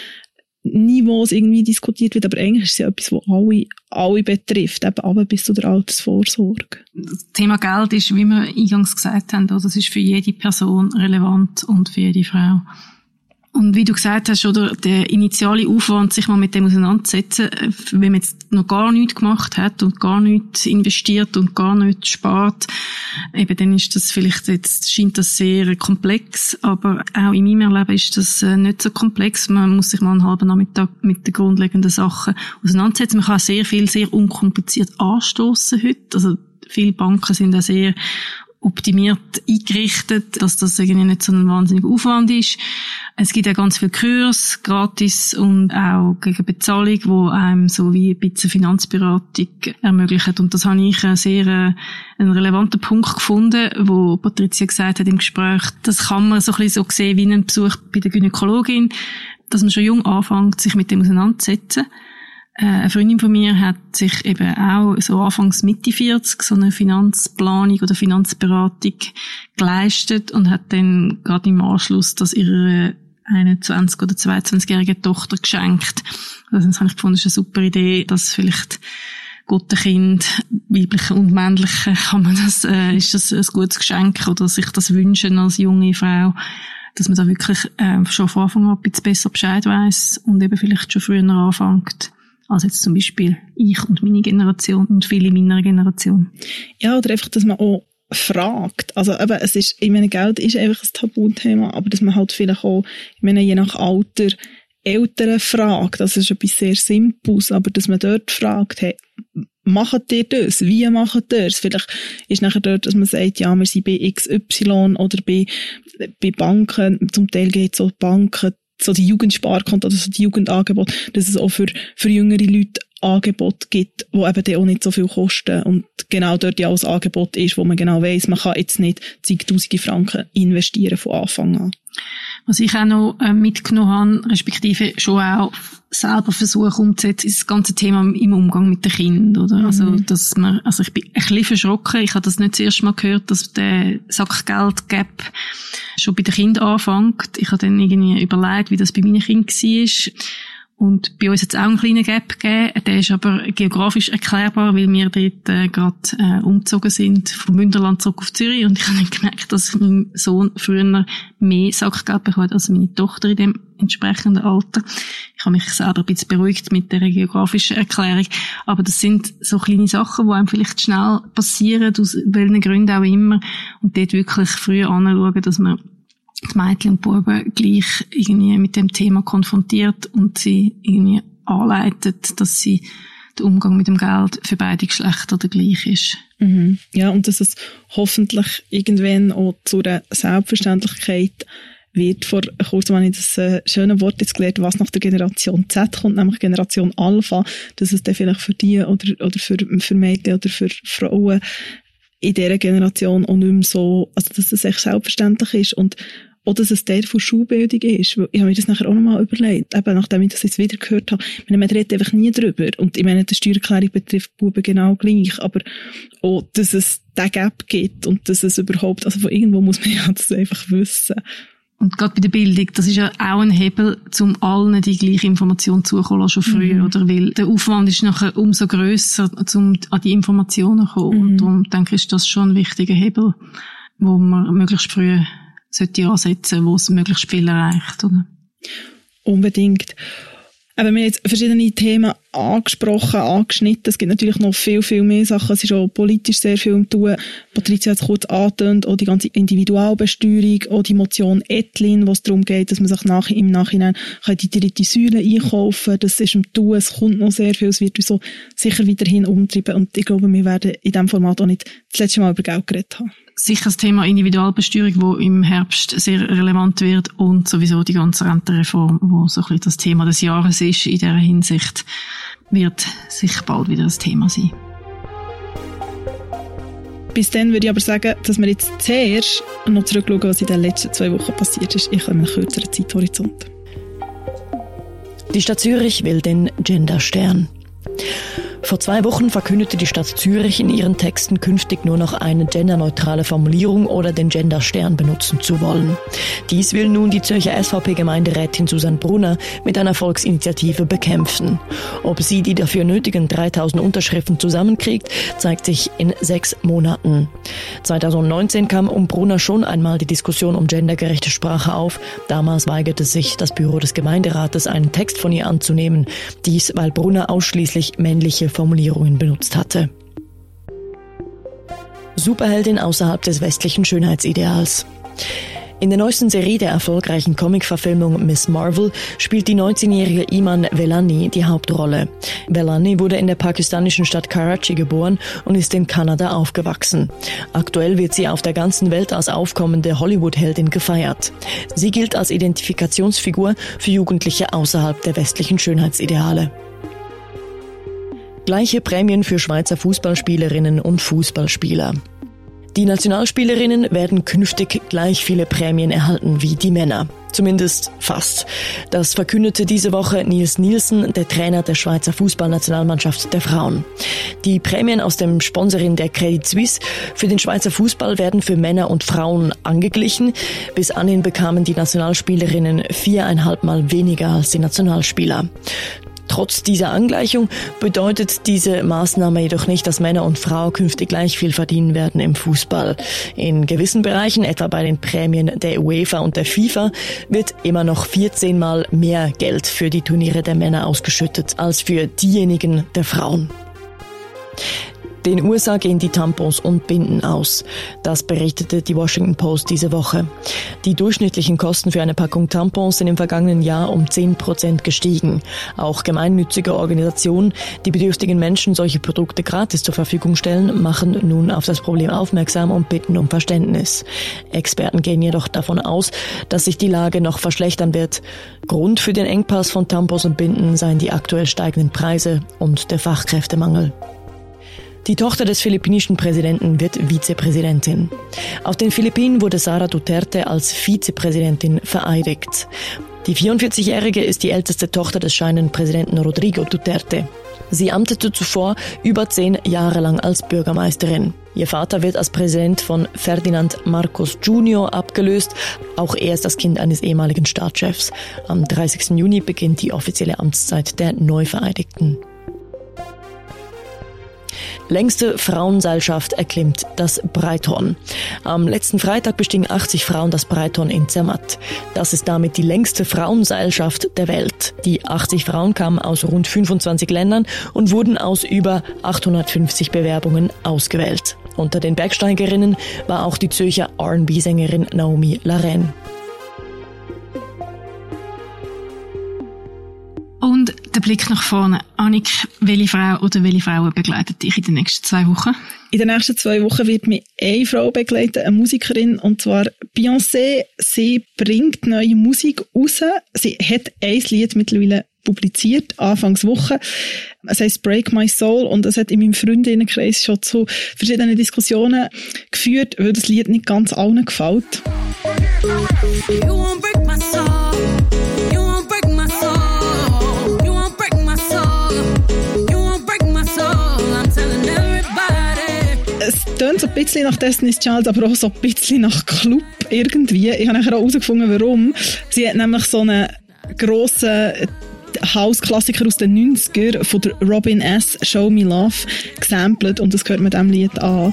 Niveaus irgendwie diskutiert wird, aber eigentlich ist es ja etwas, was alle, alle betrifft, eben aber bis zu der Altersvorsorge. Das Thema Geld ist, wie wir eingangs gesagt haben, also das ist für jede Person relevant und für jede Frau. Und wie du gesagt hast, oder der initiale Aufwand, sich mal mit dem auseinanderzusetzen, äh, wenn man jetzt noch gar nichts gemacht hat und gar nichts investiert und gar nichts spart, eben dann ist das vielleicht jetzt, scheint das sehr komplex, aber auch in meinem Erleben ist das äh, nicht so komplex. Man muss sich mal einen halben Nachmittag mit den grundlegenden Sachen auseinandersetzen. Man kann sehr viel sehr unkompliziert anstoßen heute. Also viele Banken sind da sehr optimiert eingerichtet, dass das irgendwie nicht so ein wahnsinniger Aufwand ist. Es gibt ja ganz viele Kurs, gratis und auch gegen Bezahlung, wo einem so wie ein bisschen Finanzberatung ermöglicht. Und das habe ich einen sehr äh, einen relevanten Punkt gefunden, wo Patricia gesagt hat im Gespräch, das kann man so ein bisschen so sehen wie einen Besuch bei der Gynäkologin, dass man schon jung anfängt, sich mit dem auseinanderzusetzen eine Freundin von mir hat sich eben auch so anfangs Mitte 40 so eine Finanzplanung oder Finanzberatung geleistet und hat dann gerade im Anschluss das ihrer 21 oder 22-jährigen Tochter geschenkt. Also das habe ich gefunden, ist eine super Idee, dass vielleicht gute Kind, weibliche und männliche, kann man das, äh, ist das ein gutes Geschenk oder sich das wünschen als junge Frau, dass man da wirklich äh, schon von Anfang an ein bisschen besser Bescheid weiß und eben vielleicht schon früher anfängt als jetzt zum Beispiel ich und meine Generation und viele meiner Generation. Ja, oder einfach, dass man auch fragt. Also eben, es ist, ich meine, Geld ist einfach ein Tabuthema, aber dass man halt vielleicht auch, ich meine, je nach Alter, Eltern fragt, das ist etwas sehr Simples, aber dass man dort fragt, hey, macht ihr das? Wie macht ihr das? Vielleicht ist nachher dort, dass man sagt, ja, wir sind bei XY oder bei, bei Banken, zum Teil geht es so Banken, so die Jugendsparkonto oder so die Jugendangebote, dass es auch für, für jüngere Leute Angebot gibt, wo eben dann auch nicht so viel kosten und genau dort ja auch das Angebot ist, wo man genau weiß, man kann jetzt nicht zigtausende Franken investieren von Anfang an. Was ich auch noch äh, mitgenommen habe, respektive schon auch selber versuche umzusetzen, ist das ganze Thema im Umgang mit den Kindern, oder? Mhm. Also, dass man, also ich bin ein bisschen verschrocken. Ich habe das nicht das erste Mal gehört, dass der Sackgeld-Gap schon bei den Kindern anfängt. Ich habe dann irgendwie überlegt, wie das bei meinen Kindern war. Und bei uns hat es auch einen kleinen Gap gegeben. Der ist aber geografisch erklärbar, weil wir dort äh, gerade äh, umgezogen sind, vom Münderland zurück auf Zürich. Und ich habe gemerkt, dass mein Sohn früher mehr Sackgeld bekommt als meine Tochter in dem entsprechenden Alter. Ich habe mich selber ein bisschen beruhigt mit der geografischen Erklärung. Aber das sind so kleine Sachen, die einem vielleicht schnell passieren, aus welchen Gründen auch immer. Und dort wirklich früh anschauen, dass man die Mädchen und Buben gleich irgendwie mit dem Thema konfrontiert und sie irgendwie anleitet, dass sie der Umgang mit dem Geld für beide Geschlechter der gleich ist. Mhm. Ja, und dass es hoffentlich irgendwann auch zu einer Selbstverständlichkeit wird. Vor kurzem habe ich das äh, schöne Wort jetzt gelernt, was nach der Generation Z kommt, nämlich Generation Alpha, dass es dann vielleicht für die oder, oder für, für Mädchen oder für Frauen in dieser Generation auch nicht mehr so, also dass es echt selbstverständlich ist und oder dass es der von Schulbildung ist. Ich habe mir das nachher auch nochmal überlegt, eben nachdem ich das jetzt wieder gehört habe. Ich meine, man redet einfach nie drüber. Und ich meine, die Steuererklärung betrifft Buben genau gleich. Aber auch, dass es den Gap gibt und dass es überhaupt, also von irgendwo muss man ja das einfach wissen. Und gerade bei der Bildung, das ist ja auch ein Hebel, um allen die gleiche Information zukommen schon früher, mhm. oder? Weil der Aufwand ist nachher umso grösser, um an die Informationen zu kommen. Mhm. Und darum denke ich, ist das schon ein wichtiger Hebel, wo man möglichst früh sollte ansetzen, wo es möglichst viel erreicht, oder? Unbedingt. Aber wir haben jetzt verschiedene Themen angesprochen, angeschnitten. Es gibt natürlich noch viel, viel mehr Sachen. Es ist auch politisch sehr viel im Tun. Patricia hat es kurz angetönt, auch die ganze Individualbesteuerung, auch die Motion Etlin, wo es darum geht, dass man sich nach, im Nachhinein die dritte Säule einkaufen kann. Das ist im Tun, es kommt noch sehr viel, es wird uns so sicher weiterhin umtreiben. Und ich glaube, wir werden in diesem Format auch nicht das letzte Mal über Geld geredet haben sicher das Thema Individualbesteuerung, wo im Herbst sehr relevant wird und sowieso die ganze Rentenreform, wo so ein bisschen das Thema des Jahres ist in dieser Hinsicht, wird sicher bald wieder das Thema sein. Bis dann würde ich aber sagen, dass wir jetzt zuerst noch zurückschauen, was in den letzten zwei Wochen passiert ist. Ich habe einen kürzeren Zeithorizont. Die Stadt Zürich will den Genderstern. Vor zwei Wochen verkündete die Stadt Zürich in ihren Texten künftig nur noch eine genderneutrale Formulierung oder den Genderstern benutzen zu wollen. Dies will nun die Zürcher SVP-Gemeinderätin Susanne Brunner mit einer Volksinitiative bekämpfen. Ob sie die dafür nötigen 3000 Unterschriften zusammenkriegt, zeigt sich in sechs Monaten. 2019 kam um Brunner schon einmal die Diskussion um gendergerechte Sprache auf. Damals weigerte sich das Büro des Gemeinderates, einen Text von ihr anzunehmen. Dies, weil Brunner ausschließlich männliche Formulierungen benutzt hatte. Superheldin außerhalb des westlichen Schönheitsideals. In der neuesten Serie der erfolgreichen Comic-Verfilmung Miss Marvel spielt die 19-jährige Iman Velani die Hauptrolle. Velani wurde in der pakistanischen Stadt Karachi geboren und ist in Kanada aufgewachsen. Aktuell wird sie auf der ganzen Welt als aufkommende Hollywood-Heldin gefeiert. Sie gilt als Identifikationsfigur für Jugendliche außerhalb der westlichen Schönheitsideale. Gleiche Prämien für Schweizer Fußballspielerinnen und Fußballspieler. Die Nationalspielerinnen werden künftig gleich viele Prämien erhalten wie die Männer. Zumindest fast. Das verkündete diese Woche Nils Nielsen, der Trainer der Schweizer Fußballnationalmannschaft der Frauen. Die Prämien aus dem Sponsoring der Credit Suisse für den Schweizer Fußball werden für Männer und Frauen angeglichen. Bis anhin bekamen die Nationalspielerinnen viereinhalb Mal weniger als die Nationalspieler. Trotz dieser Angleichung bedeutet diese Maßnahme jedoch nicht, dass Männer und Frauen künftig gleich viel verdienen werden im Fußball. In gewissen Bereichen, etwa bei den Prämien der UEFA und der FIFA, wird immer noch 14 Mal mehr Geld für die Turniere der Männer ausgeschüttet als für diejenigen der Frauen. Den USA gehen die Tampons und Binden aus. Das berichtete die Washington Post diese Woche. Die durchschnittlichen Kosten für eine Packung Tampons sind im vergangenen Jahr um 10 Prozent gestiegen. Auch gemeinnützige Organisationen, die bedürftigen Menschen solche Produkte gratis zur Verfügung stellen, machen nun auf das Problem aufmerksam und bitten um Verständnis. Experten gehen jedoch davon aus, dass sich die Lage noch verschlechtern wird. Grund für den Engpass von Tampons und Binden seien die aktuell steigenden Preise und der Fachkräftemangel. Die Tochter des philippinischen Präsidenten wird Vizepräsidentin. Auf den Philippinen wurde Sara Duterte als Vizepräsidentin vereidigt. Die 44-Jährige ist die älteste Tochter des scheidenden Präsidenten Rodrigo Duterte. Sie amtete zuvor über zehn Jahre lang als Bürgermeisterin. Ihr Vater wird als Präsident von Ferdinand Marcos Jr. abgelöst. Auch er ist das Kind eines ehemaligen Staatschefs. Am 30. Juni beginnt die offizielle Amtszeit der Neuvereidigten. Längste Frauenseilschaft erklimmt das Breithorn. Am letzten Freitag bestiegen 80 Frauen das Breithorn in Zermatt. Das ist damit die längste Frauenseilschaft der Welt. Die 80 Frauen kamen aus rund 25 Ländern und wurden aus über 850 Bewerbungen ausgewählt. Unter den Bergsteigerinnen war auch die Zürcher R&B-Sängerin Naomi Laren. Und der Blick nach vorne. Annik, welche Frau oder welche Frauen begleitet dich in den nächsten zwei Wochen? In den nächsten zwei Wochen wird mich eine Frau begleiten, eine Musikerin, und zwar Beyoncé. Sie bringt neue Musik raus. Sie hat ein Lied mittlerweile publiziert, Anfangswoche. Es heißt Break My Soul und es hat in meinem Freundinnenkreis schon zu verschiedenen Diskussionen geführt, weil das Lied nicht ganz allen gefällt. tönt so ein bisschen nach Destiny's Child, aber auch so ein bisschen nach Club irgendwie. Ich habe nachher auch herausgefunden, warum. Sie hat nämlich so einen grossen House-Klassiker aus den 90er von der Robin S. Show Me Love gesampelt und das gehört mit diesem Lied an.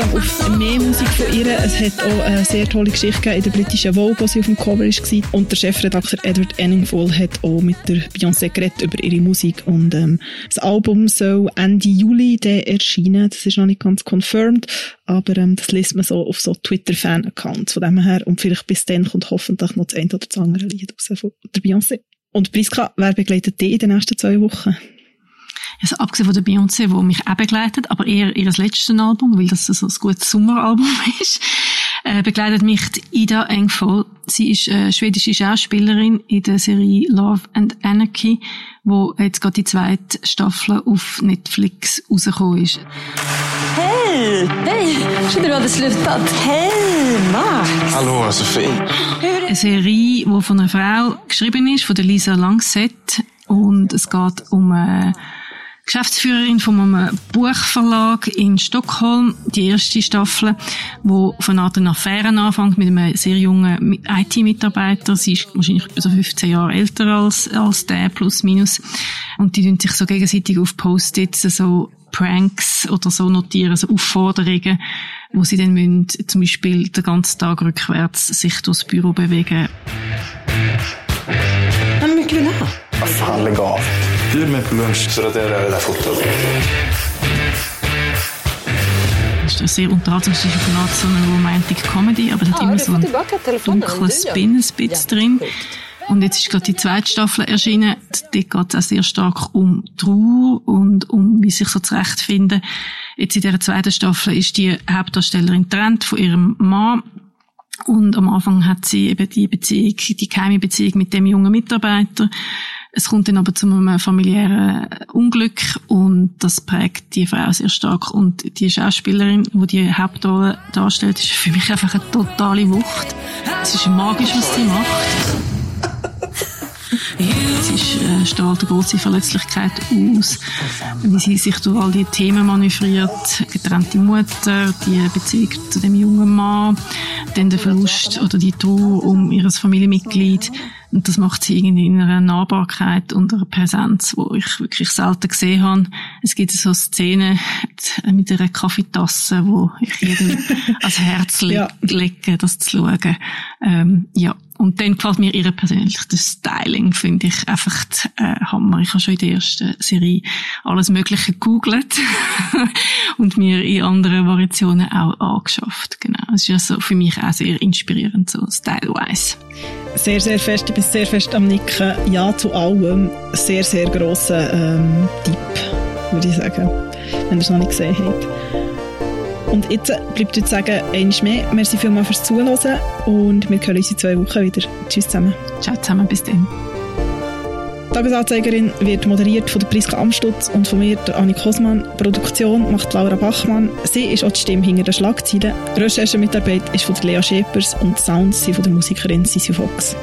Trotzdem auf mehr Musik von ihr. Es hat auch eine sehr tolle Geschichte gegeben in der britischen Vogue, wo sie auf dem Cover war. Und der Chefredakteur Edward Anningfall hat auch mit der Beyoncé geredet über ihre Musik. Und ähm, das Album soll Ende Juli erscheinen. Das ist noch nicht ganz confirmed, aber ähm, das liest man so auf so Twitter-Fan-Accounts von dem her. Und vielleicht bis dann kommt hoffentlich noch das eine oder das andere Lied raus von der Beyoncé. Und Priska, wer begleitet dich in den nächsten zwei Wochen? Also abgesehen von der Beyoncé, die mich auch begleitet, aber eher ihr letztes Album, weil das so ein gutes Sommeralbum ist, äh, begleitet mich Ida Engvoll. Sie ist äh, schwedische Schauspielerin in der Serie Love and Anarchy, wo jetzt gerade die zweite Staffel auf Netflix rausgekommen ist. Hey! Hey! Trodde du hade slutat. Hey, Max! Hallo, Sophie. Eine Serie, die von einer Frau geschrieben ist, von der Lisa Langset. Und es geht um äh, Geschäftsführerin von einem Buchverlag in Stockholm, die erste Staffel, wo von einer Art eine Affäre anfängt mit einem sehr jungen IT-Mitarbeiter. Sie ist wahrscheinlich etwa so 15 Jahre älter als, als der, plus minus. Und die tun sich so gegenseitig auf Post-its so Pranks oder so notieren, so Aufforderungen, wo sie dann müssen, zum Beispiel den ganzen Tag rückwärts sich durchs Büro bewegen. Men mycket vill du ha? Vad fan, lägg av. Bjud mig på lunch så raderar jag det där fotot. Das ist eine sehr unterhaltungsreiche Format, so eine Romantic Comedy, aber es hat Ja, immer so får einen tillbaka telefonen. dunklen Du gör. Spin ein bisschen drin. Und jetzt ist gerade die zweite Staffel erschienen. Dort geht es auch sehr stark um Trauer und um, wie sich so zurechtfinden. Jetzt in dieser zweiten Staffel ist die Hauptdarstellerin getrennt von ihrem Mann. Und am Anfang hat sie eben die Beziehung, die geheime Beziehung mit dem jungen Mitarbeiter. Es kommt dann aber zu einem familiären Unglück und das prägt die Frau sehr stark. Und die Schauspielerin, die die Hauptrolle darstellt, ist für mich einfach eine totale Wucht. Es ist magisch, was sie macht. Sie ist, äh, strahlt eine große Verletzlichkeit aus, wie sie sich durch all die Themen manövriert. Getrennte Mutter, die Beziehung zu dem jungen Mann, dann der Verlust oder die Trauer um ihres Familienmitglied. Und das macht sie irgendwie in einer Nahbarkeit und einer Präsenz, wo ich wirklich selten gesehen habe. Es gibt so Szenen mit einer Kaffeetasse, wo ich jedem ans Herz le Ja. lege, das zu schauen. Ähm, ja. Und dann gefällt mir ihr persönlich das Styling, finde ich einfach äh, Hammer. Ich habe schon in der ersten Serie alles Mögliche gegoogelt und mir in anderen Variationen auch angeschafft. Genau. Es ist ja so für mich auch sehr inspirierend, so style-wise. Sehr, sehr fest, ich bin sehr fest am Nicken. Ja zu allem. Sehr, sehr grosser ähm, Tipp, würde ich sagen, wenn ihr es noch nicht gesehen habt. Und jetzt bleibt euch zu sagen, eines mehr. Merci vielmals fürs Zuhören und wir hören uns in zwei Wochen wieder. Tschüss zusammen. Ciao zusammen, bis dann. Tagesanzeigerin wird moderiert von der Priska Amstutz und von mir, der Annik Hosmann. Produktion macht Laura Bachmann. Sie ist auch die Stimme hinter den Schlagzeilen. Recherchemitarbeit ist von der Lea Schepers und die Sounds sind von der Musikerin Sissy Fox.